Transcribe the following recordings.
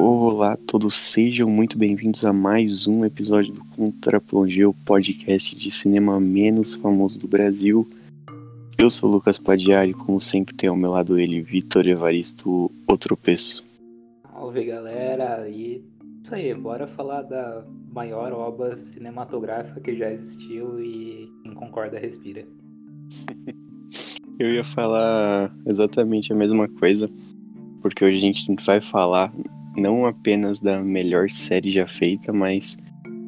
Olá a todos, sejam muito bem-vindos a mais um episódio do Contraplongeu, podcast de cinema menos famoso do Brasil. Eu sou o Lucas Padiari, como sempre tem ao meu lado ele, Vitor Evaristo, o tropeço. Salve galera, e isso aí, bora falar da maior obra cinematográfica que já existiu e quem concorda respira. Eu ia falar exatamente a mesma coisa, porque hoje a gente vai falar não apenas da melhor série já feita, mas,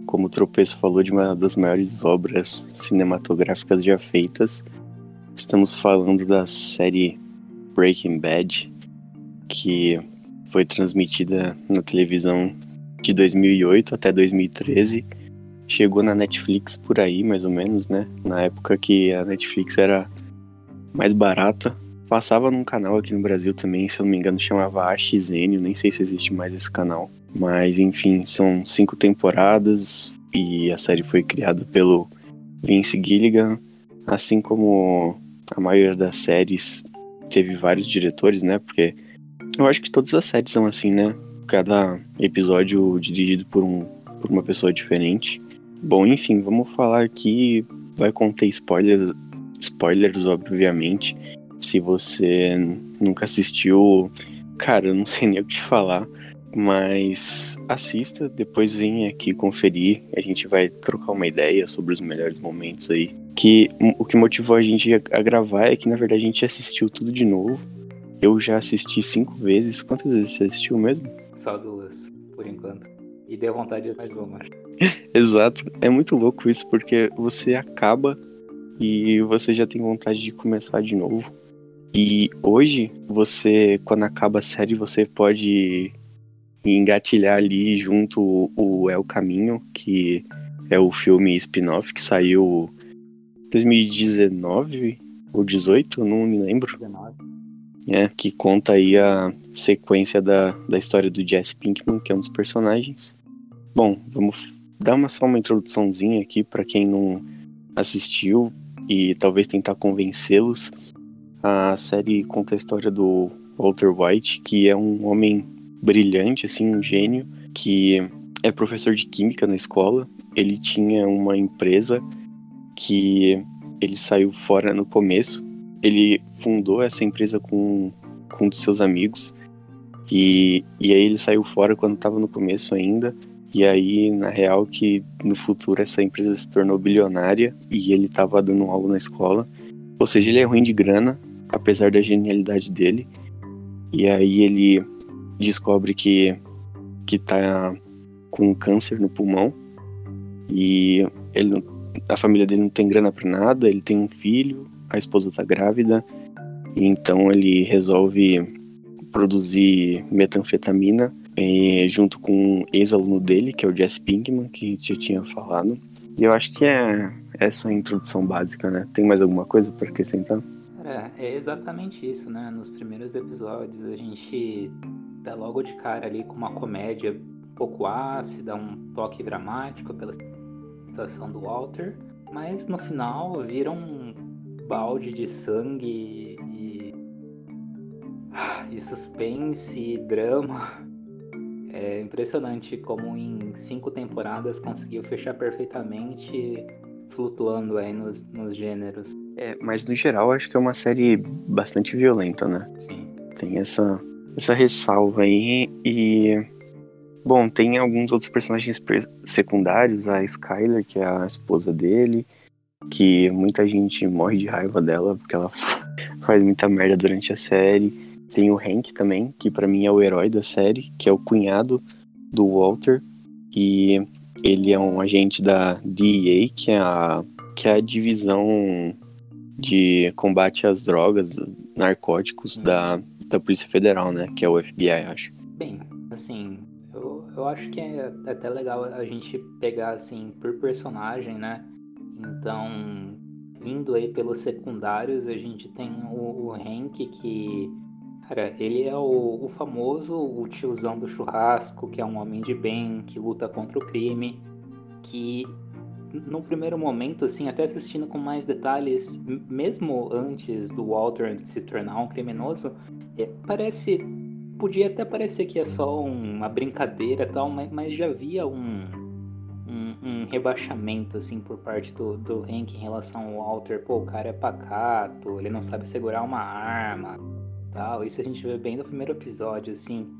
como o Tropeço falou, de uma das maiores obras cinematográficas já feitas. Estamos falando da série Breaking Bad, que foi transmitida na televisão de 2008 até 2013. Chegou na Netflix por aí, mais ou menos, né? Na época que a Netflix era mais barata. Passava num canal aqui no Brasil também, se eu não me engano, chamava AXN, nem sei se existe mais esse canal. Mas enfim, são cinco temporadas e a série foi criada pelo Vince Gilligan, assim como a maioria das séries teve vários diretores, né? Porque eu acho que todas as séries são assim, né? Cada episódio dirigido por, um, por uma pessoa diferente. Bom, enfim, vamos falar aqui. Vai conter spoilers, spoilers, obviamente. Se você nunca assistiu, cara, eu não sei nem o que falar, mas assista, depois vem aqui conferir, a gente vai trocar uma ideia sobre os melhores momentos aí. Que o que motivou a gente a gravar é que na verdade a gente assistiu tudo de novo. Eu já assisti cinco vezes. Quantas vezes você assistiu mesmo? Só duas, por enquanto. E deu vontade de mais uma. Exato. É muito louco isso, porque você acaba e você já tem vontade de começar de novo. E hoje, você, quando acaba a série, você pode engatilhar ali junto o El Caminho, que é o filme spin-off que saiu 2019 ou 18, não me lembro. 19. É, que conta aí a sequência da, da história do Jesse Pinkman, que é um dos personagens. Bom, vamos dar uma, só uma introduçãozinha aqui para quem não assistiu e talvez tentar convencê-los. A série conta a história do Walter White, que é um homem brilhante, assim, um gênio, que é professor de química na escola. Ele tinha uma empresa que ele saiu fora no começo. Ele fundou essa empresa com, com um dos seus amigos. E, e aí ele saiu fora quando estava no começo ainda. E aí, na real, que no futuro essa empresa se tornou bilionária e ele estava dando aula na escola. Ou seja, ele é ruim de grana, apesar da genialidade dele. E aí ele descobre que, que tá com câncer no pulmão. E ele, a família dele não tem grana para nada, ele tem um filho, a esposa tá grávida. E então ele resolve produzir metanfetamina eh, junto com um ex-aluno dele, que é o Jesse Pinkman, que a gente já tinha falado. E eu acho que é essa a introdução básica, né? Tem mais alguma coisa para acrescentar? É, é exatamente isso, né? Nos primeiros episódios a gente dá logo de cara ali com uma comédia um pouco ácida, um toque dramático pela situação do Walter, mas no final vira um balde de sangue e, e suspense e drama. É impressionante como em cinco temporadas conseguiu fechar perfeitamente, flutuando aí nos, nos gêneros. É, mas no geral acho que é uma série bastante violenta, né? Sim. Tem essa, essa ressalva aí e. Bom, tem alguns outros personagens secundários, a Skyler, que é a esposa dele, que muita gente morre de raiva dela porque ela faz muita merda durante a série. Tem o Hank também, que para mim é o herói da série, que é o cunhado do Walter e ele é um agente da DEA, que é a que é a divisão de combate às drogas, narcóticos uhum. da, da Polícia Federal, né? Que é o FBI, acho. Bem, assim, eu, eu acho que é até legal a gente pegar, assim, por personagem, né? Então, indo aí pelos secundários, a gente tem o, o Hank, que, cara, ele é o, o famoso, o tiozão do churrasco, que é um homem de bem, que luta contra o crime, que no primeiro momento, assim, até assistindo com mais detalhes, mesmo antes do Walter se tornar um criminoso, é, parece podia até parecer que é só uma brincadeira tal, mas, mas já havia um, um, um, rebaixamento, assim, por parte do, do Hank em relação ao Walter. Pô, o cara é pacato, ele não sabe segurar uma arma, tal. Isso a gente vê bem no primeiro episódio, assim.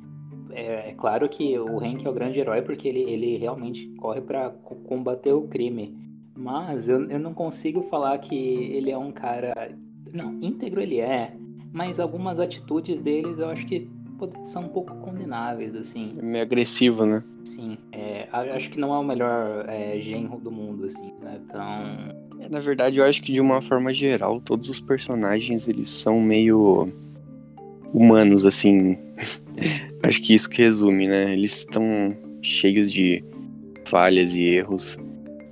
É, é claro que o Hank é o grande herói porque ele, ele realmente corre para combater o crime. Mas eu, eu não consigo falar que ele é um cara. Não, íntegro ele é, mas algumas atitudes deles eu acho que são um pouco condenáveis, assim. É meio agressivo, né? Sim, é, acho que não é o melhor é, genro do mundo, assim, né? Então... É, na verdade, eu acho que de uma forma geral, todos os personagens, eles são meio humanos, assim. acho que isso que resume, né? Eles estão cheios de falhas e erros.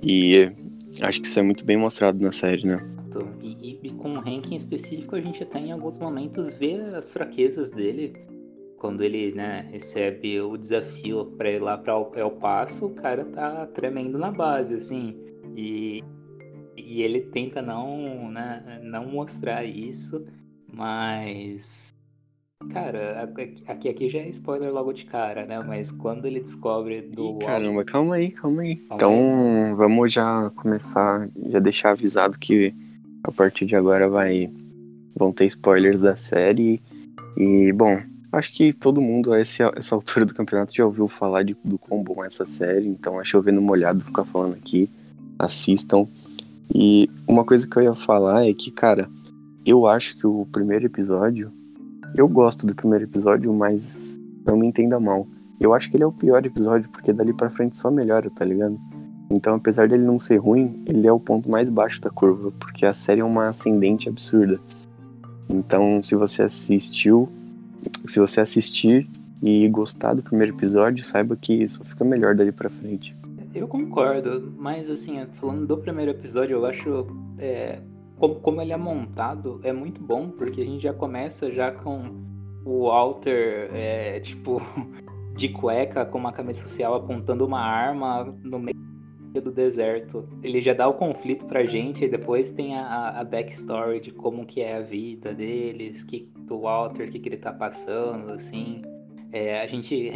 E acho que isso é muito bem mostrado na série, né? E, e, e com o Hank em específico, a gente até em alguns momentos vê as fraquezas dele quando ele né, recebe o desafio para ir lá para o El Paso, o cara tá tremendo na base, assim. E, e ele tenta não, né, não mostrar isso, mas. Cara, aqui, aqui já é spoiler logo de cara, né? Mas quando ele descobre do. Ih, caramba, calma aí, calma aí. Calma então, aí. vamos já começar, já deixar avisado que a partir de agora vai vão ter spoilers da série. E, bom, Acho que todo mundo a essa, essa altura do campeonato já ouviu falar de, do quão bom é essa série, então é chovendo molhado ficar falando aqui. Assistam. E uma coisa que eu ia falar é que, cara, eu acho que o primeiro episódio. Eu gosto do primeiro episódio, mas não me entenda mal. Eu acho que ele é o pior episódio, porque dali pra frente só melhora, tá ligado? Então, apesar dele não ser ruim, ele é o ponto mais baixo da curva, porque a série é uma ascendente absurda. Então, se você assistiu, se você assistir e gostar do primeiro episódio, saiba que isso fica melhor dali pra frente. Eu concordo, mas assim, falando do primeiro episódio, eu acho é, como, como ele é montado é muito bom, porque a gente já começa já com o Walter, é, tipo, de cueca, com uma camisa social apontando uma arma no meio do deserto. Ele já dá o conflito pra gente e depois tem a, a backstory de como que é a vida deles, que do Walter, o que, que ele tá passando, assim. É, a gente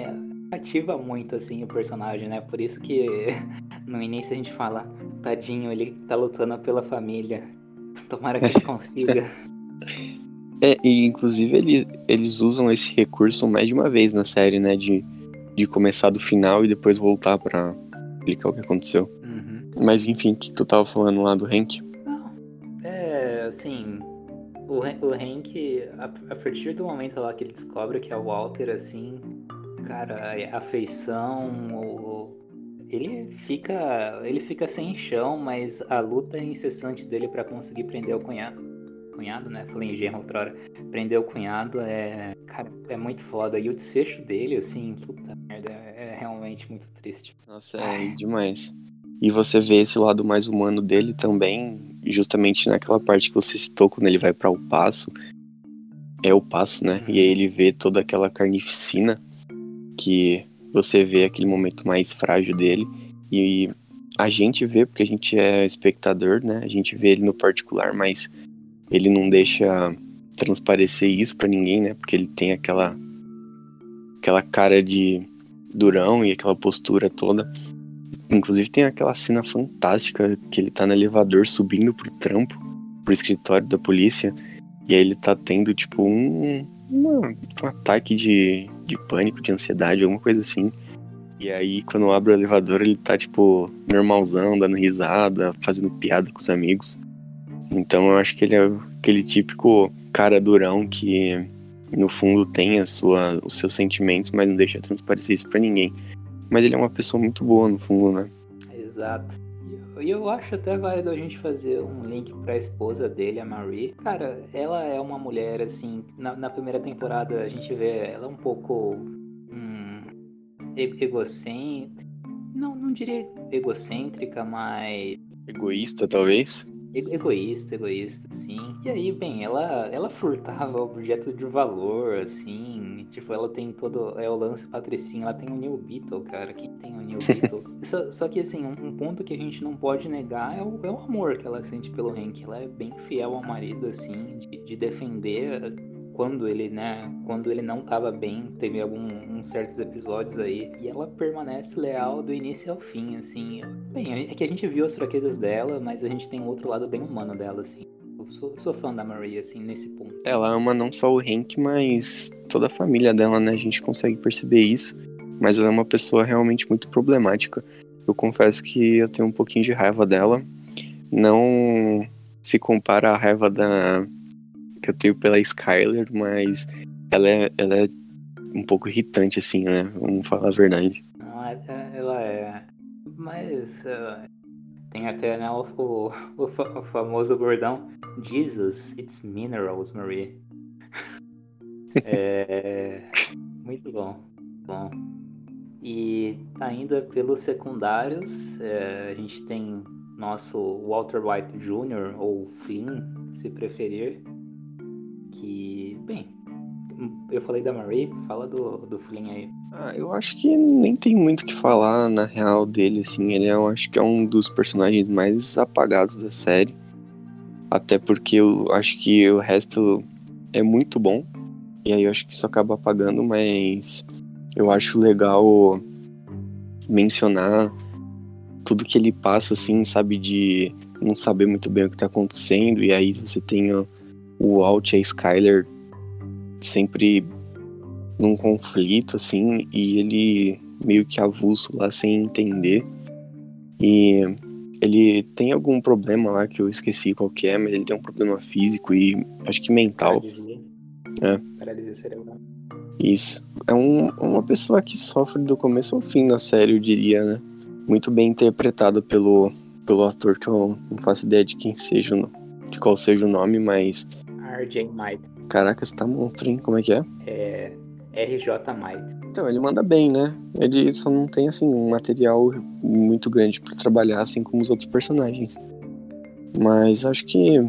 ativa muito, assim, o personagem, né? Por isso que no início a gente fala, tadinho, ele tá lutando pela família. Tomara que ele consiga. É, e inclusive eles, eles usam esse recurso mais de uma vez na série, né? De, de começar do final e depois voltar pra, explicar o que aconteceu. Uhum. Mas enfim, o que tu tava falando lá do Hank? Não, é, assim, o, o Hank, a, a, partir do momento lá que ele descobre que é o Walter, assim, cara, a afeição, o, ele fica, ele fica sem chão, mas a luta incessante dele para conseguir prender o cunhado cunhado, né? Falei outra hora. Prender o cunhado é. Cara, é muito foda. E o desfecho dele, assim, puta merda, é realmente muito triste. Nossa, é demais. E você vê esse lado mais humano dele também, justamente naquela parte que você citou, quando ele vai para o passo. É o passo, né? E aí ele vê toda aquela carnificina que você vê aquele momento mais frágil dele. E a gente vê, porque a gente é espectador, né? A gente vê ele no particular, mas ele não deixa transparecer isso para ninguém, né? Porque ele tem aquela aquela cara de durão e aquela postura toda. Inclusive tem aquela cena fantástica que ele tá no elevador subindo pro trampo, pro escritório da polícia, e aí ele tá tendo tipo um, um ataque de, de pânico, de ansiedade, alguma coisa assim. E aí quando abre o elevador ele tá tipo normalzão, dando risada, fazendo piada com os amigos. Então eu acho que ele é aquele típico cara durão que no fundo tem a sua, os seus sentimentos, mas não deixa transparecer isso para ninguém. Mas ele é uma pessoa muito boa no fundo, né? Exato. E eu acho até válido a gente fazer um link pra esposa dele, a Marie. Cara, ela é uma mulher, assim, na, na primeira temporada a gente vê ela um pouco hum, egocêntrica. Não, não diria egocêntrica, mas. Egoísta, talvez? Egoísta, egoísta, sim. E aí, bem, ela, ela furtava objeto de valor, assim. Tipo, ela tem todo. É o lance patricinha, ela tem o New Beetle, cara. Quem tem o New Beetle? só, só que, assim, um, um, ponto que a gente não pode negar é o, é o amor que ela sente pelo Hank. Ela é bem fiel ao marido, assim, de, de defender quando ele, né, quando ele não tava bem, teve alguns certos episódios aí, e ela permanece leal do início ao fim, assim. Bem, é que a gente viu as fraquezas dela, mas a gente tem um outro lado bem humano dela, assim. Eu sou, sou fã da Maria, assim, nesse ponto. Ela ama não só o Hank, mas toda a família dela, né? A gente consegue perceber isso. Mas ela é uma pessoa realmente muito problemática. Eu confesso que eu tenho um pouquinho de raiva dela. Não se compara à raiva da que eu tenho pela Skyler, mas ela é, ela é um pouco irritante, assim, né? Vamos falar a verdade. É, é, ela é. Mas uh, tem até né, o, o, o, famoso bordão Jesus, it's minerals, Marie. é. Muito bom. Bom. E ainda pelos secundários, é, a gente tem nosso Walter White Jr., ou Flynn, se preferir, que, bem, eu falei da Marie, fala do, do Flynn aí. Ah, eu acho que nem tem muito o que falar na real dele, assim, ele é, eu acho que é um dos personagens mais apagados da série, até porque eu acho que o resto é muito bom, e aí eu acho que isso acaba apagando, mas eu acho legal mencionar tudo que ele passa, assim, sabe, de não saber muito bem o que tá acontecendo, e aí você tem o Walt e a Skyler sempre num conflito, assim, e ele meio que avulso lá sem entender. E ele tem algum problema lá que eu esqueci qual que é, mas ele tem um problema físico e acho que mental. Paralisia. É. Paralisia cerebral. Isso. É um, uma pessoa que sofre do começo ao fim da série, eu diria, né? Muito bem interpretado pelo, pelo ator, que eu não faço ideia de quem seja, de qual seja o nome, mas. RJ Might. Caraca, você tá monstro, hein? Como é que é? É. RJ Might. Então, ele manda bem, né? Ele só não tem, assim, um material muito grande para trabalhar, assim como os outros personagens. Mas acho que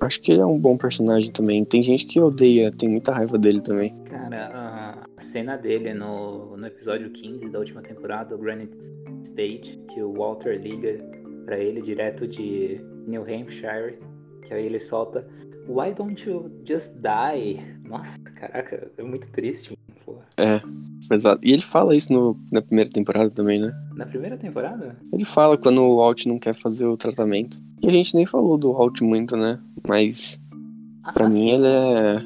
Acho que ele é um bom personagem também. Tem gente que odeia, tem muita raiva dele também. Cara, a cena dele no, no episódio 15 da última temporada, o Granite State, que o Walter liga para ele direto de New Hampshire, que aí ele solta Why don't you just die? Nossa, caraca, é muito triste, porra. É, exato. E ele fala isso no, na primeira temporada também, né? Na primeira temporada? Ele fala quando o Walt não quer fazer o tratamento. E a gente nem falou do Walt muito, né? Mas ah, para mim ele é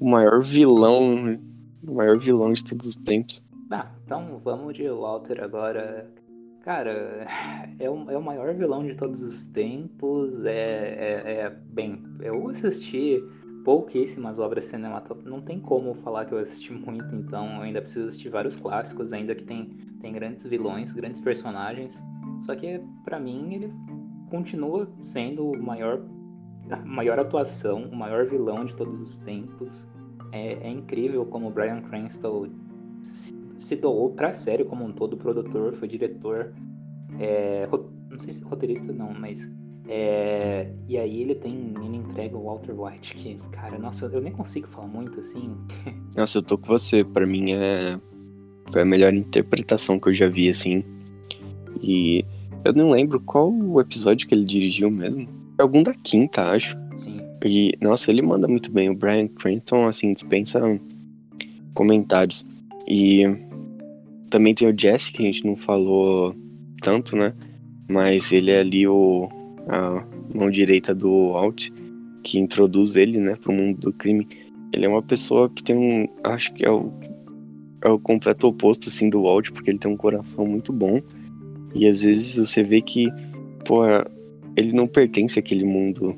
o maior vilão, o maior vilão de todos os tempos. Ah, então vamos de Walter agora. Cara, é o, é o maior vilão de todos os tempos. É, é, é bem, eu assisti pouquíssimas obras cinematográficas. Não tem como falar que eu assisti muito, então eu ainda preciso assistir vários clássicos, ainda que tem, tem grandes vilões, grandes personagens. Só que para mim ele continua sendo o maior a maior atuação, o maior vilão de todos os tempos. É, é incrível como Brian Cranston se, se doou para a série como um todo, produtor, foi diretor, é, não sei se roteirista não, mas é, e aí ele tem, ele entrega o Walter White, que, cara, nossa, eu nem consigo falar muito assim. Nossa, eu tô com você, para mim é foi a melhor interpretação que eu já vi assim. E eu não lembro qual o episódio que ele dirigiu mesmo. Algum da quinta, acho. Sim. E, nossa, ele manda muito bem. O Brian Cranston, assim, dispensa comentários. E também tem o Jesse, que a gente não falou tanto, né? Mas ele é ali o, a mão direita do Alt, que introduz ele, né, pro mundo do crime. Ele é uma pessoa que tem um. Acho que é o, é o completo oposto, assim, do Alt, porque ele tem um coração muito bom e às vezes você vê que, pô, ele não pertence àquele mundo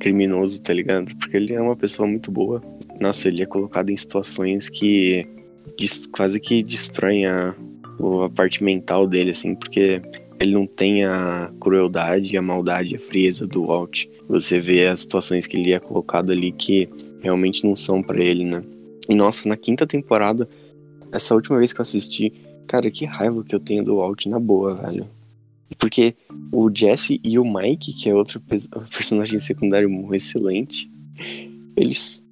criminoso, tá ligado? Porque ele é uma pessoa muito boa. Nossa, ele é colocado em situações que quase que destroem a, a parte mental dele, assim, porque ele não tem a crueldade, a maldade, a frieza do Walt. Você vê as situações que ele é colocado ali que realmente não são para ele, né? E nossa, na quinta temporada, essa última vez que eu assisti, Cara, que raiva que eu tenho do Walt na boa, velho. Porque o Jesse e o Mike, que é outro personagem secundário excelente, eles.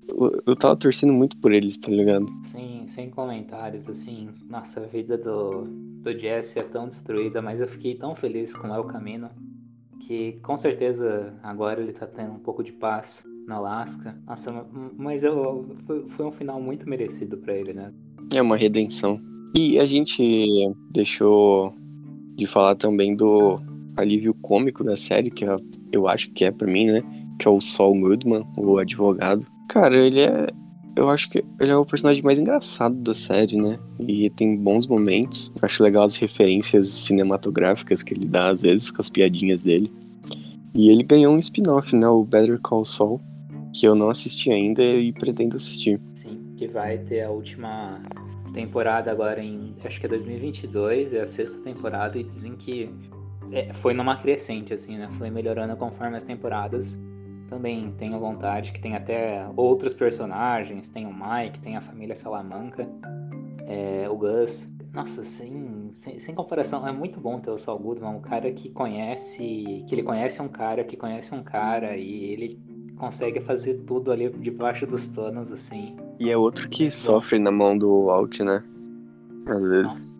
Eu tava torcendo muito por eles, tá ligado? Sim, sem comentários, assim. Nossa, a vida do, do Jesse é tão destruída, mas eu fiquei tão feliz com o El Camino que com certeza agora ele tá tendo um pouco de paz. no Alasca. Nossa, mas eu, foi, foi um final muito merecido para ele, né? É uma redenção. E a gente deixou de falar também do alívio cômico da série, que eu acho que é para mim, né? Que é o Saul Goodman, o advogado. Cara, ele é. Eu acho que ele é o personagem mais engraçado da série, né? E tem bons momentos. Acho legal as referências cinematográficas que ele dá, às vezes, com as piadinhas dele. E ele ganhou um spin-off, né? O Better Call Saul, que eu não assisti ainda e pretendo assistir. Sim, que vai ter a última temporada agora em. Acho que é 2022, é a sexta temporada, e dizem que é, foi numa crescente, assim, né? Foi melhorando conforme as temporadas também tenho vontade, que tem até outros personagens, tem o Mike, tem a família Salamanca, é, o Gus. Nossa, sem, sem, sem, comparação, é muito bom ter o Saul Goodman, um cara que conhece, que ele conhece um cara, que conhece um cara, e ele consegue fazer tudo ali debaixo dos panos, assim. E é outro que sofre na mão do Alt, né? Às vezes. Nossa,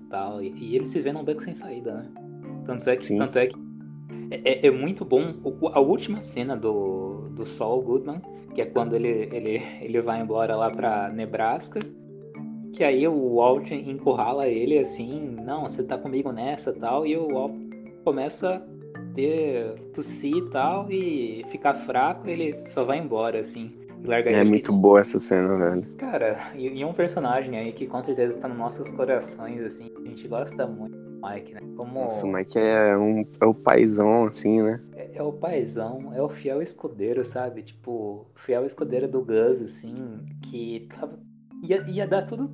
total. E, e ele se vê num beco sem saída, né? Tanto é que, tanto é que é, é, muito bom. A última cena do, do Saul Goodman, que é quando ele, ele, ele vai embora lá pra Nebraska, que aí o Walt encurrala ele assim, não, você tá comigo nessa tal, e o Walt começa a ter tossir e tal, e ficar fraco, ele só vai embora, assim. é muito boa essa cena, velho. Cara, e, e um personagem aí que com certeza tá nos nossos corações, assim, a gente gosta muito Mike, né? Como... Nossa, o Mike é, um, é o paizão, assim, né? É, é, o paizão, é o fiel escudeiro, sabe? Tipo, fiel escudeiro do Gus, assim, que tava... ia, ia dar tudo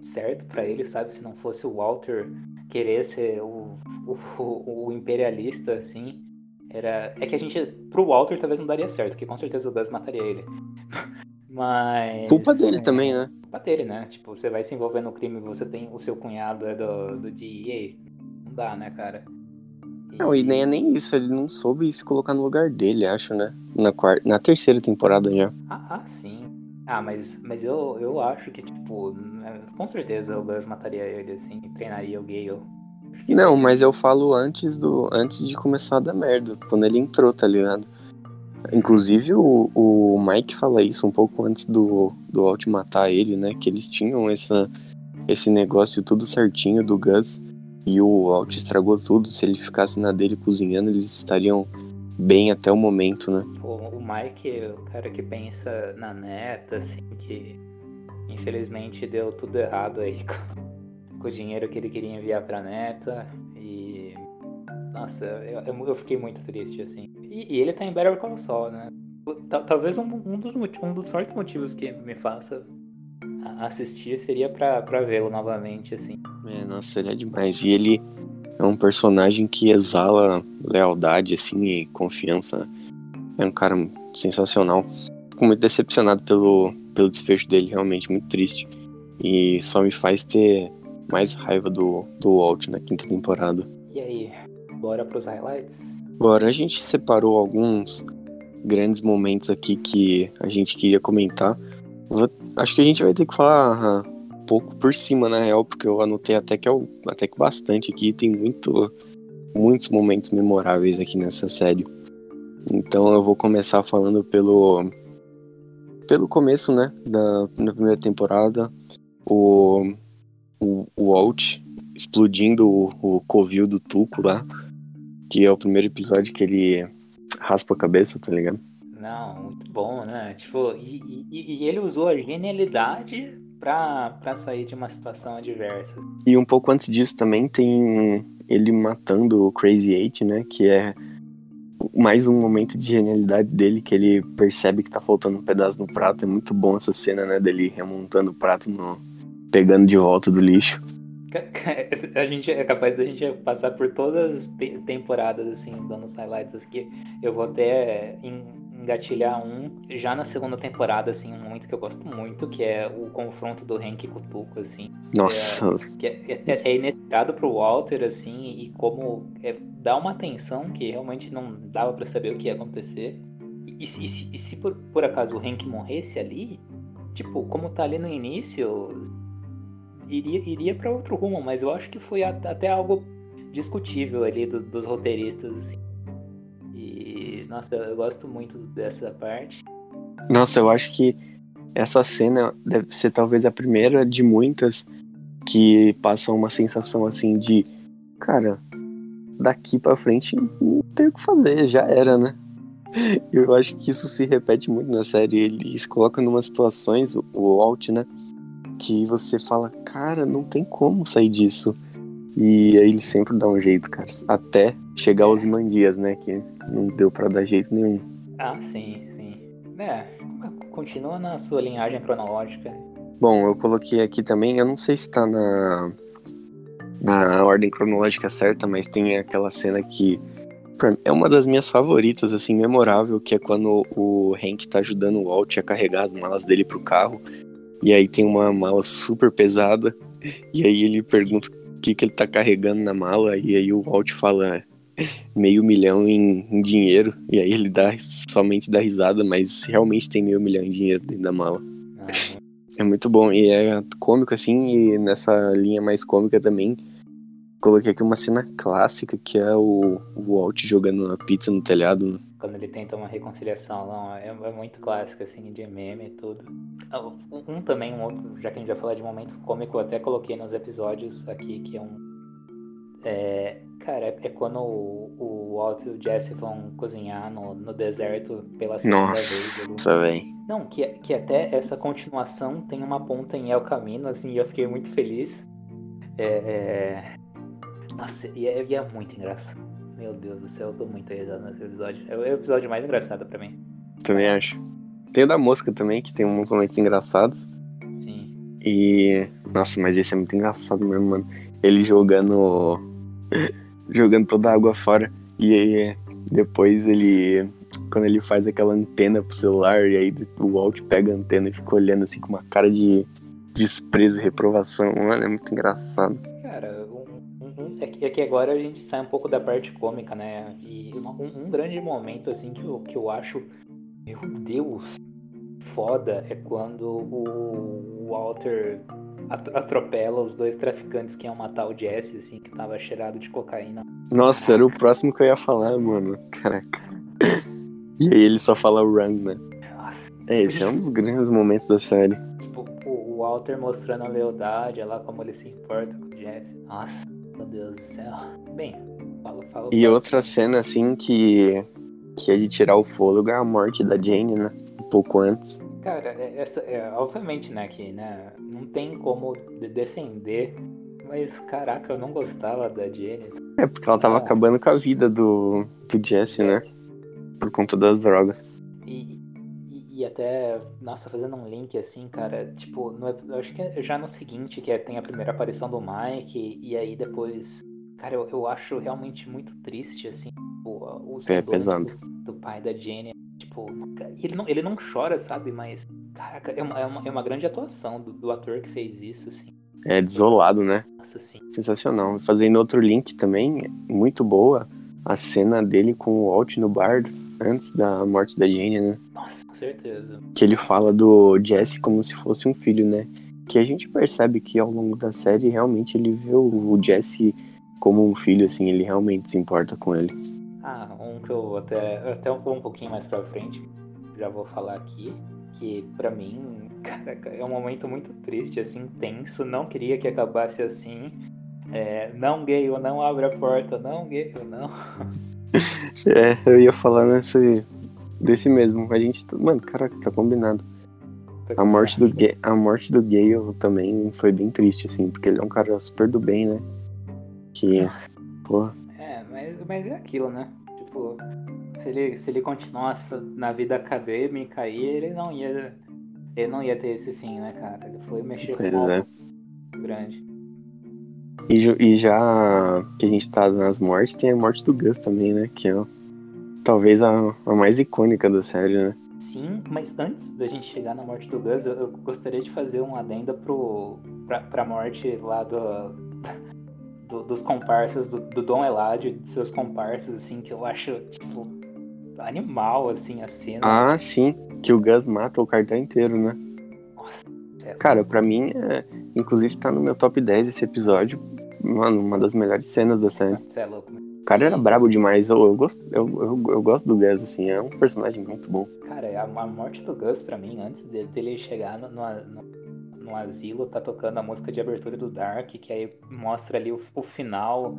certo para ele, sabe? Se não fosse o Walter querer ser o, o, o, imperialista, assim. Era... É que a gente, pro Walter, talvez não daria certo, que com certeza o Gus mataria ele. Mas. Culpa dele é, também, né? Culpa dele, né? Tipo, você vai se envolver no crime, você tem. O seu cunhado é do, do DEA. Não dá, né, cara? E... Não, e nem é nem isso, ele não soube se colocar no lugar dele, acho, né? Na, quarta, na terceira temporada já. Ah, ah, sim. Ah, mas, mas eu, eu acho que, tipo, né, com certeza o Gus mataria ele, assim, treinaria o Gale. Não, mas eu falo antes do. antes de começar a dar merda. Quando ele entrou, tá ligado? Inclusive o, o Mike fala isso um pouco antes do, do Alt matar ele, né? Que eles tinham essa, esse negócio tudo certinho do Gus e o Alt estragou tudo. Se ele ficasse na dele cozinhando, eles estariam bem até o momento, né? Pô, o Mike é o cara que pensa na neta, assim, que infelizmente deu tudo errado aí com, com o dinheiro que ele queria enviar pra neta. E. Nossa, eu, eu fiquei muito triste, assim. E, e ele tá em Better Call Saul, né? Talvez um, um, dos, um dos fortes motivos que me faça assistir seria pra, pra vê-lo novamente, assim. É, nossa, ele é demais. E ele é um personagem que exala lealdade, assim, e confiança. É um cara sensacional. Fico muito decepcionado pelo, pelo desfecho dele, realmente, muito triste. E só me faz ter mais raiva do, do Walt na quinta temporada. E aí, bora pros highlights? Agora, a gente separou alguns grandes momentos aqui que a gente queria comentar. Vou, acho que a gente vai ter que falar um pouco por cima, na real, porque eu anotei até que, é até que bastante aqui. Tem muito, muitos momentos memoráveis aqui nessa série. Então eu vou começar falando pelo, pelo começo, né, da, da primeira temporada. O, o, o Walt explodindo o, o covil do Tuco lá que é o primeiro episódio que ele raspa a cabeça, tá ligado? Não, muito bom, né? Tipo, e, e, e ele usou a genialidade pra, pra sair de uma situação adversa. E um pouco antes disso também tem ele matando o Crazy Eight, né? Que é mais um momento de genialidade dele, que ele percebe que tá faltando um pedaço no prato. É muito bom essa cena, né? Dele remontando o prato, no... pegando de volta do lixo. A gente é capaz da gente passar por todas as temporadas, assim, dando os highlights aqui. Eu vou até engatilhar um já na segunda temporada, assim, um momento que eu gosto muito, que é o confronto do Hank com o Tuco, assim. Nossa! Que é, que é, é, é inesperado pro Walter, assim, e como é, dá uma tensão que realmente não dava para saber o que ia acontecer. E, e, se, e se por, por acaso o Hank morresse ali, tipo, como tá ali no início, iria, iria para outro rumo, mas eu acho que foi até algo discutível ali do, dos roteiristas, assim. E Nossa, eu gosto muito dessa parte. Nossa, eu acho que essa cena deve ser talvez a primeira de muitas que passam uma sensação assim de, cara, daqui para frente não tem o que fazer, já era, né? Eu acho que isso se repete muito na série. Eles colocam em umas situações, o Alt, né? Que você fala, cara, não tem como sair disso. E aí ele sempre dá um jeito, cara. Até chegar aos Mandias, né? Que não deu para dar jeito nenhum. Ah, sim, sim. É, continua na sua linhagem cronológica. Bom, eu coloquei aqui também, eu não sei se tá na, na ordem cronológica certa, mas tem aquela cena que é uma das minhas favoritas, assim, memorável, que é quando o Hank tá ajudando o Walt a carregar as malas dele pro carro. E aí tem uma mala super pesada. E aí ele pergunta o que, que ele tá carregando na mala. E aí o Walt fala meio milhão em, em dinheiro. E aí ele dá somente dá risada, mas realmente tem meio milhão em dinheiro dentro da mala. É muito bom. E é cômico, assim, e nessa linha mais cômica também Coloquei aqui uma cena clássica que é o, o Walt jogando uma pizza no telhado. Quando ele tenta uma reconciliação, não, é, é muito clássico, assim, de meme e tudo. Ah, um, também, um outro, já que a gente vai falar de momento cômico, eu até coloquei nos episódios aqui, que é um. É, cara, é, é quando o, o Walt e o Jesse vão cozinhar no, no deserto pela segunda Nossa, vez. Nossa, velho. Não, que, que até essa continuação tem uma ponta em El Camino, assim, e eu fiquei muito feliz. É, nossa, e é, e é muito engraçado. Meu Deus do céu, eu tô muito risado nesse episódio. É o episódio mais engraçado pra mim. Também acho. Tem o da mosca também, que tem uns momentos engraçados. Sim. E. Nossa, mas esse é muito engraçado mesmo, mano. Ele jogando. jogando toda a água fora. E aí depois ele. Quando ele faz aquela antena pro celular, e aí o Walt pega a antena e fica olhando assim com uma cara de desprezo e reprovação. Mano, é muito engraçado. É é que agora a gente sai um pouco da parte cômica, né? E um, um grande momento, assim, que eu, que eu acho, meu Deus, foda é quando o Walter atropela os dois traficantes que iam matar o Jesse, assim, que tava cheirado de cocaína. Nossa, era o próximo que eu ia falar, mano. Caraca. E aí ele só fala run, né? Nossa. É, esse é um dos grandes momentos da série. Tipo, o Walter mostrando a lealdade, lá como ele se importa com o Jesse. Nossa. Meu Deus do céu. Bem, fala, fala. E outra cena, assim, que, que é de tirar o fôlego é a morte da Jane, né? Um pouco antes. Cara, é, essa, é, obviamente, né, que né, não tem como defender, mas caraca, eu não gostava da Jane. É, porque ela tava ah. acabando com a vida do, do Jesse, né? Por conta das drogas. E, até, nossa, fazendo um link assim, cara, tipo, no, eu acho que é já no seguinte, que é, tem a primeira aparição do Mike, e aí depois. Cara, eu, eu acho realmente muito triste, assim, o, o é, pesando. Do, do, pai da Jenny. Tipo, ele não, ele não chora, sabe? Mas, caraca, é uma, é uma, é uma grande atuação do, do ator que fez isso, assim. É desolado, né? Nossa, sim. Sensacional. Fazendo outro link também, muito boa, a cena dele com o Walt no bar antes da morte da Jenny, né? Nossa, com certeza. Que ele fala do Jesse como se fosse um filho, né? Que a gente percebe que ao longo da série realmente ele vê o Jesse como um filho, assim, ele realmente se importa com ele. Ah, um que eu até, até um, um pouquinho mais pra frente, já vou falar aqui, que para mim, caraca, é um momento muito triste, assim, tenso, não queria que acabasse assim. É, não gay, ou não abre a porta, não gay, ou não. é, eu ia falar nesse, desse mesmo. A gente, mano, caraca, tá combinado. Tá a morte, do gay, a morte do Gale também foi bem triste, assim, porque ele é um cara super do bem, né? Que, porra. É, mas, mas é aquilo, né? Tipo, se ele, se ele continuasse na vida acadêmica aí, ele não ia. Ele não ia ter esse fim, né, cara? Ele foi mexer pois com é. grande. E, e, já que a gente tá nas mortes, tem a morte do Gus também, né? Que é talvez a, a mais icônica da série, né? Sim, mas antes da gente chegar na morte do Gus, eu, eu gostaria de fazer um adenda pro, pra, pra morte lá do, do dos comparsas, do, do Dom Eladio, de seus comparsas, assim, que eu acho, tipo, animal, assim, a cena. Ah, sim, que o Gus mata o cartão inteiro, né? Nossa. É Cara, pra mim, é, inclusive tá no meu top 10 esse episódio. Mano, uma das melhores cenas da série. Você é louco, cara era brabo demais. Eu, eu, gosto, eu, eu, eu, gosto do Gus, assim, é um personagem muito bom. Cara, a, a morte do Gus, pra mim, antes dele chegar no, no, no, asilo, tá tocando a música de abertura do Dark, que aí mostra ali o, o final.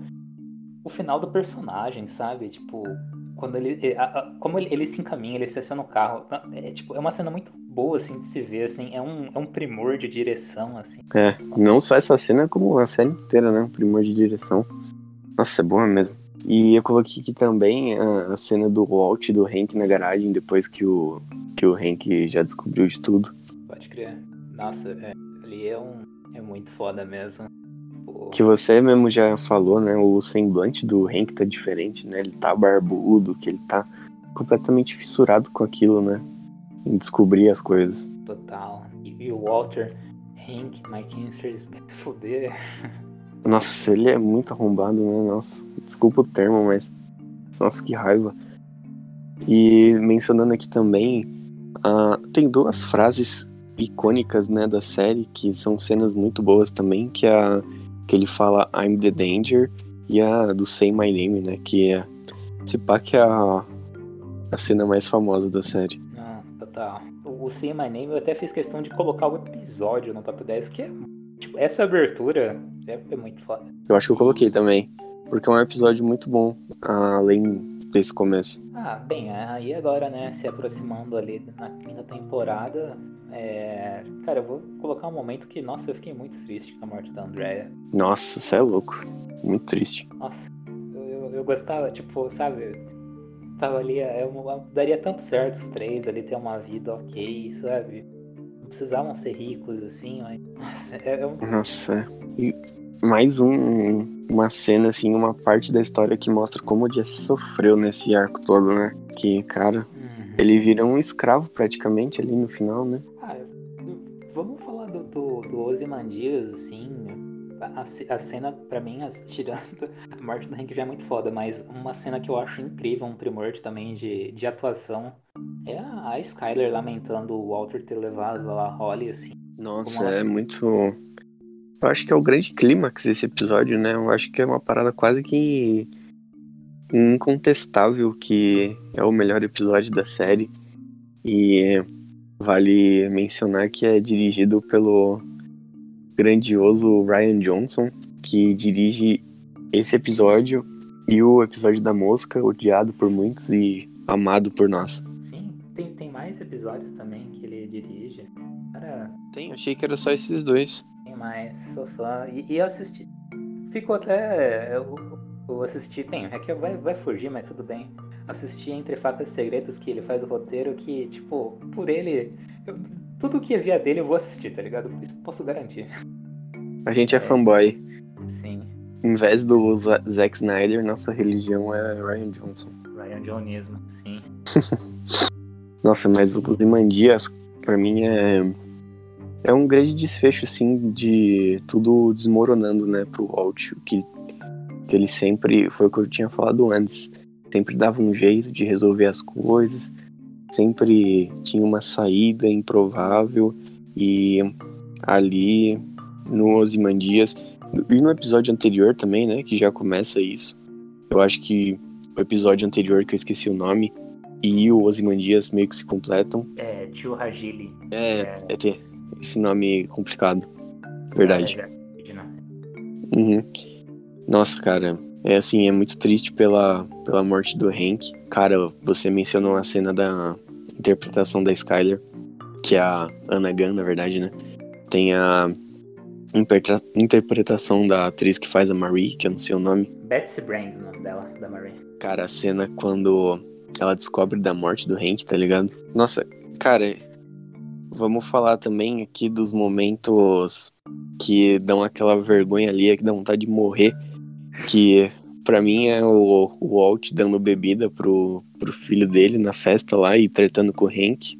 O final do personagem, sabe? Tipo, quando ele. A, a, como ele, ele, se encaminha, ele estaciona o carro. É, tipo, é uma cena muito boa, assim, de se ver, assim. É um, é um primor de direção, assim. É, não só essa cena, como a série inteira, né? Um primor de direção. Nossa, é boa mesmo. E eu coloquei aqui também a, a, cena do Walt e do Hank na garagem, depois que o, que o Hank já descobriu de tudo. Pode crer. Nossa, é, ali é um. É muito foda mesmo. Pô. Que você mesmo já falou, né? O semblante do Hank tá diferente, né? Ele tá barbudo, que ele tá completamente fissurado com aquilo, né? Em descobrir as coisas. Total. E, o Walter, Hank, Mike Kinsers, fuder. Nossa, ele é muito arrombado, né? Nossa, desculpa o termo, mas. Nossa, que raiva. E mencionando aqui também, uh, tem duas frases icônicas, né, da série, que são cenas muito boas também, que é a que ele fala I'm the danger e a do Say My Name, né, que é se pá que é a, a cena mais famosa da série. Total. O Say My Name eu até fiz questão de colocar o episódio no top 10, que é Tipo, essa abertura é, é, muito foda. Eu acho que eu coloquei também. Porque é um episódio muito bom, além desse começo. Ah, bem, aí agora, né, se aproximando ali na quinta temporada, é... cara, eu vou colocar um momento que, nossa, eu fiquei muito triste com a morte da Andrea. Nossa, você é louco. Muito triste. Nossa, eu, eu, eu gostava, tipo, sabe, tava ali, eu, daria tanto certo os três ali ter uma vida ok, sabe? precisavam ser ricos, assim, mas. Nossa, é, é um... Nossa, e mais um, uma cena, assim, uma parte da história que mostra como o Jesse sofreu nesse arco todo, né? Que, cara, uhum. ele vira um escravo praticamente ali no final, né? Ah, vamos falar do, do, do Ozymandias, assim, a, a cena, para mim, as, tirando morte do Hank já é muito foda, mas uma cena que eu acho incrível, um primor também de, de atuação, é a, a Skyler lamentando o Walter ter levado a Holly, assim. Nossa, é muito. Eu acho que é o grande clímax desse episódio, né? Eu acho que é uma parada quase que incontestável que é o melhor episódio da série. E vale mencionar que é dirigido pelo grandioso Ryan Johnson, que dirige esse episódio e o episódio da mosca, odiado por muitos e amado por nós. Sim, tem, tem mais episódios também que ele dirige. Cara... Tem, achei que era só esses dois. Tem mais, sou fã. E, e eu assisti. Ficou até. Eu, eu assisti. Bem, é que vai, vai fugir, mas tudo bem. Assisti Entre Facas e Segredos, que ele faz o roteiro, que, tipo, por ele. Eu, tudo que via dele eu vou assistir, tá ligado? Isso posso garantir. A gente é, é fanboy. Sim. Em vez do Zack Snyder, nossa religião é Ryan Johnson. Ryan Johnismo, sim. nossa, mas o Zimandias, pra mim, é. É um grande desfecho, assim, de tudo desmoronando, né, pro Walt. Que, que ele sempre. Foi o que eu tinha falado antes. Sempre dava um jeito de resolver as coisas sempre tinha uma saída improvável e ali no Ozymandias e no episódio anterior também, né, que já começa isso. Eu acho que o episódio anterior que eu esqueci o nome e o Ozymandias meio que se completam. É, Tio Ragili. É, é, é ter esse nome complicado. Verdade. É, é, é, uhum. Nossa, cara, é assim, é muito triste pela, pela morte do Hank. Cara, você mencionou a cena da interpretação da Skyler, que é a Anna Gunn, na verdade, né? Tem a interpretação da atriz que faz a Marie, que eu não sei o nome. Betsy Brand, o nome dela, da Marie. Cara, a cena quando ela descobre da morte do Hank, tá ligado? Nossa, cara, vamos falar também aqui dos momentos que dão aquela vergonha ali, que dá vontade de morrer que para mim é o, o Walt dando bebida pro, pro filho dele na festa lá e tratando com o Hank.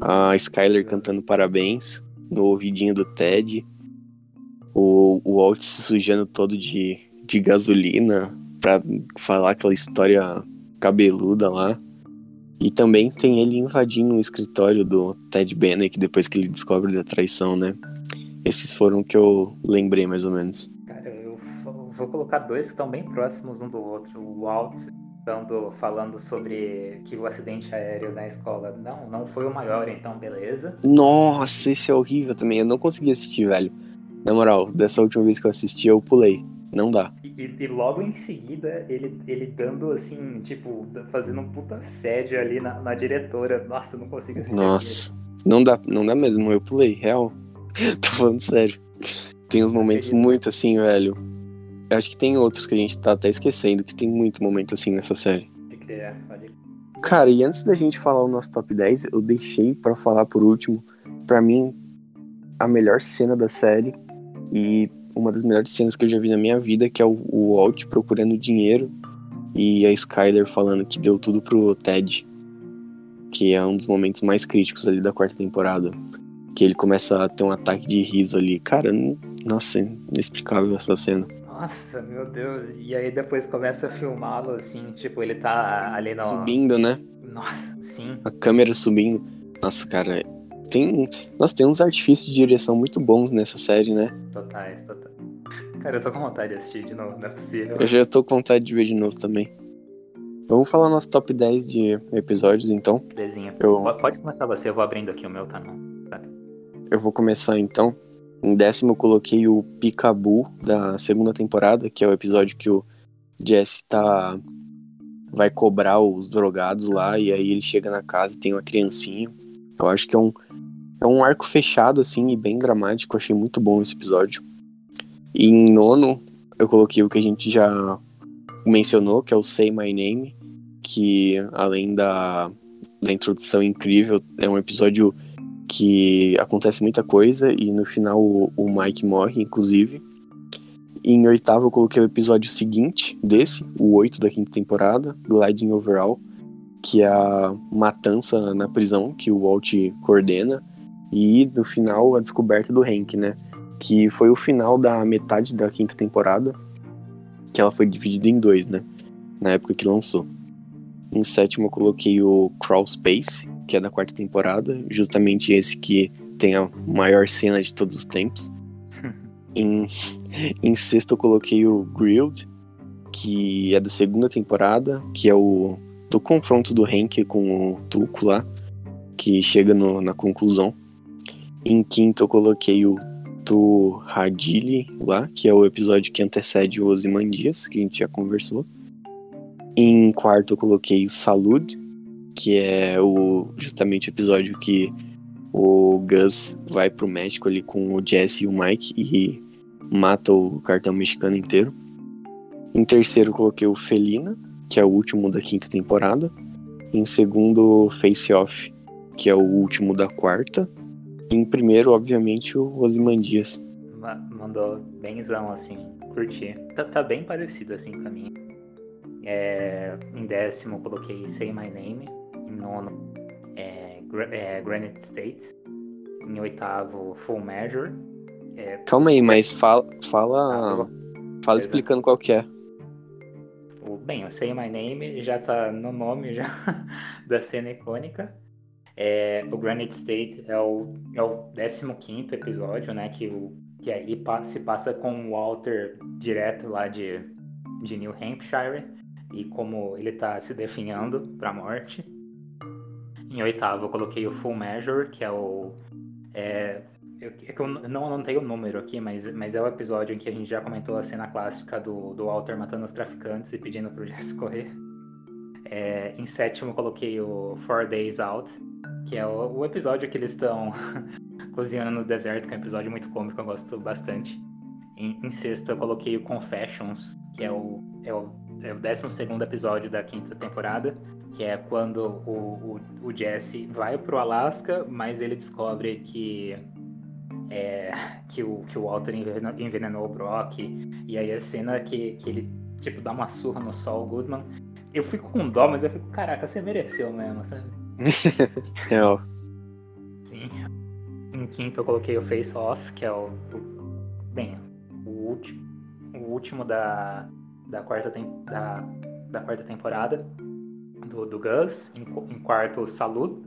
A Skyler cantando parabéns no ouvidinho do Ted. O, o Walt se sujando todo de, de gasolina pra falar aquela história cabeluda lá. E também tem ele invadindo o escritório do Ted Bennett depois que ele descobre da traição, né? Esses foram que eu lembrei mais ou menos vou colocar dois que estão bem próximos um do outro. O Walt dando, falando sobre que o acidente aéreo na escola não, não foi o maior, então beleza. Nossa, esse é horrível também. Eu não consegui assistir, velho. Na moral, dessa última vez que eu assisti, eu pulei. Não dá. E, e, logo em seguida, ele, ele dando assim, tipo, fazendo um puta assédio ali na, na diretora. Nossa, eu não consigo assistir. Nossa, não dá, não dá mesmo. Eu pulei, real. Tô falando sério. Tem uns momentos muito assim, velho. Eu acho que tem outros que a gente tá até esquecendo, que tem muito momento assim nessa série. Cara, e antes da gente falar o nosso top 10, eu deixei para falar por último, para mim, a melhor cena da série e uma das melhores cenas que eu já vi na minha vida, que é o, o Walt procurando dinheiro e a Skyler falando que deu tudo pro Ted. Que é um dos momentos mais críticos ali da quarta temporada. Que ele começa a ter um ataque de riso ali. Cara, nossa, inexplicável essa cena. Nossa, meu Deus. E aí depois começa a filmá-lo assim, tipo, ele tá ali no. Subindo, né? Nossa, sim. A câmera subindo. Nossa, cara, tem. Nossa, tem uns artifícios de direção muito bons nessa série, né? Totais, totais. Cara, eu tô com vontade de assistir de novo, não é possível. Eu já tô com vontade de ver de novo também. Vamos falar nosso top 10 de episódios, então. Belezinha. Eu... Pode começar você, eu vou abrindo aqui o meu, tá? Não. Tá. Eu vou começar então. Em décimo eu coloquei o Picabu da segunda temporada, que é o episódio que o Jesse tá. vai cobrar os drogados lá, e aí ele chega na casa e tem uma criancinha. Eu acho que é um, é um arco fechado, assim, e bem dramático. Achei muito bom esse episódio. E em nono, eu coloquei o que a gente já mencionou, que é o Say My Name, que além da, da introdução incrível, é um episódio que acontece muita coisa e no final o, o Mike morre, inclusive. E em oitavo eu coloquei o episódio seguinte desse, o oito da quinta temporada, Gliding Overall, que é a matança na prisão que o Walt coordena. E no final a descoberta do Hank, né? Que foi o final da metade da quinta temporada, que ela foi dividida em dois, né? Na época que lançou. Em sétimo eu coloquei o Crawl Space, que é da quarta temporada, justamente esse que tem a maior cena de todos os tempos. em, em sexto eu coloquei o Grilled, que é da segunda temporada, que é o do confronto do Hank com o Tuco lá, que chega no, na conclusão. Em quinto eu coloquei o Tu Hadili lá, que é o episódio que antecede o Ozymandias, que a gente já conversou. Em quarto eu coloquei Salud, que é o justamente o episódio que o Gus vai pro México ali com o Jesse e o Mike e mata o cartão mexicano inteiro. Em terceiro coloquei o Felina, que é o último da quinta temporada. Em segundo, Face Off, que é o último da quarta. Em primeiro, obviamente, o Osimandias. Mandou benzão, assim, curti. Tá, tá bem parecido, assim, pra mim. É, em décimo, coloquei Say My Name em nono é, é, Granite State, em oitavo Full Measure. É, Calma aí, mas fala, fala, ah, fala explicando qual que é. Bem, o Say My Name já tá no nome já da cena icônica. É, o Granite State é o, é o 15 episódio, né? Que, que aí se passa com o Walter direto lá de, de New Hampshire e como ele tá se definhando pra morte. Em oitavo, eu coloquei o Full Measure, que é o. É, eu, é eu não anotei o número aqui, mas, mas é o episódio em que a gente já comentou a cena clássica do, do Walter matando os traficantes e pedindo pro Jess correr. É, em sétimo, eu coloquei o Four Days Out, que é o, o episódio que eles estão cozinhando no deserto, que é um episódio muito cômico, eu gosto bastante. Em, em sexto, eu coloquei o Confessions, que é o, é o, é o 12 episódio da quinta temporada que é quando o, o, o Jesse vai pro Alasca, mas ele descobre que é, que, o, que o Walter envenenou, o Brock, e aí a cena que, que ele tipo dá uma surra no Saul Goodman, eu fico com dó, mas eu fico, caraca, você mereceu mesmo, sabe? Real. Sim. Em quinto eu coloquei o Face Off, que é o, bem, o último, o último da, da quarta da, da quarta temporada do, do Gus, em, em quarto Salud,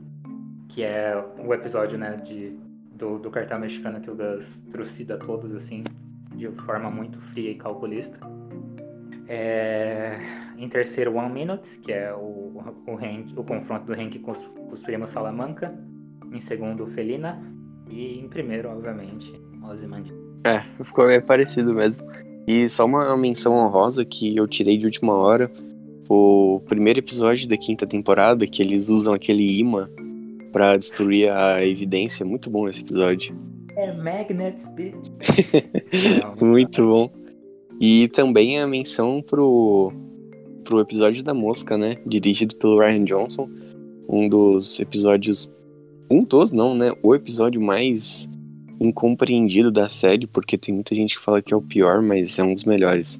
que é o episódio né, de, do, do cartão mexicano que o Gus trucida todos assim, de forma muito fria e calculista. É... Em terceiro, One Minute, que é o, o, Hank, o confronto do Hank com os, os primos Salamanca. Em segundo, Felina. E em primeiro, obviamente, Ozymandias. É, ficou meio parecido mesmo. E só uma menção honrosa que eu tirei de última hora. O primeiro episódio da quinta temporada, que eles usam aquele imã para destruir a evidência. Muito bom esse episódio. É Magnets, bitch. Muito bom. E também a menção pro, pro episódio da mosca, né? Dirigido pelo Ryan Johnson. Um dos episódios. Um dos, não, né? O episódio mais incompreendido da série, porque tem muita gente que fala que é o pior, mas é um dos melhores.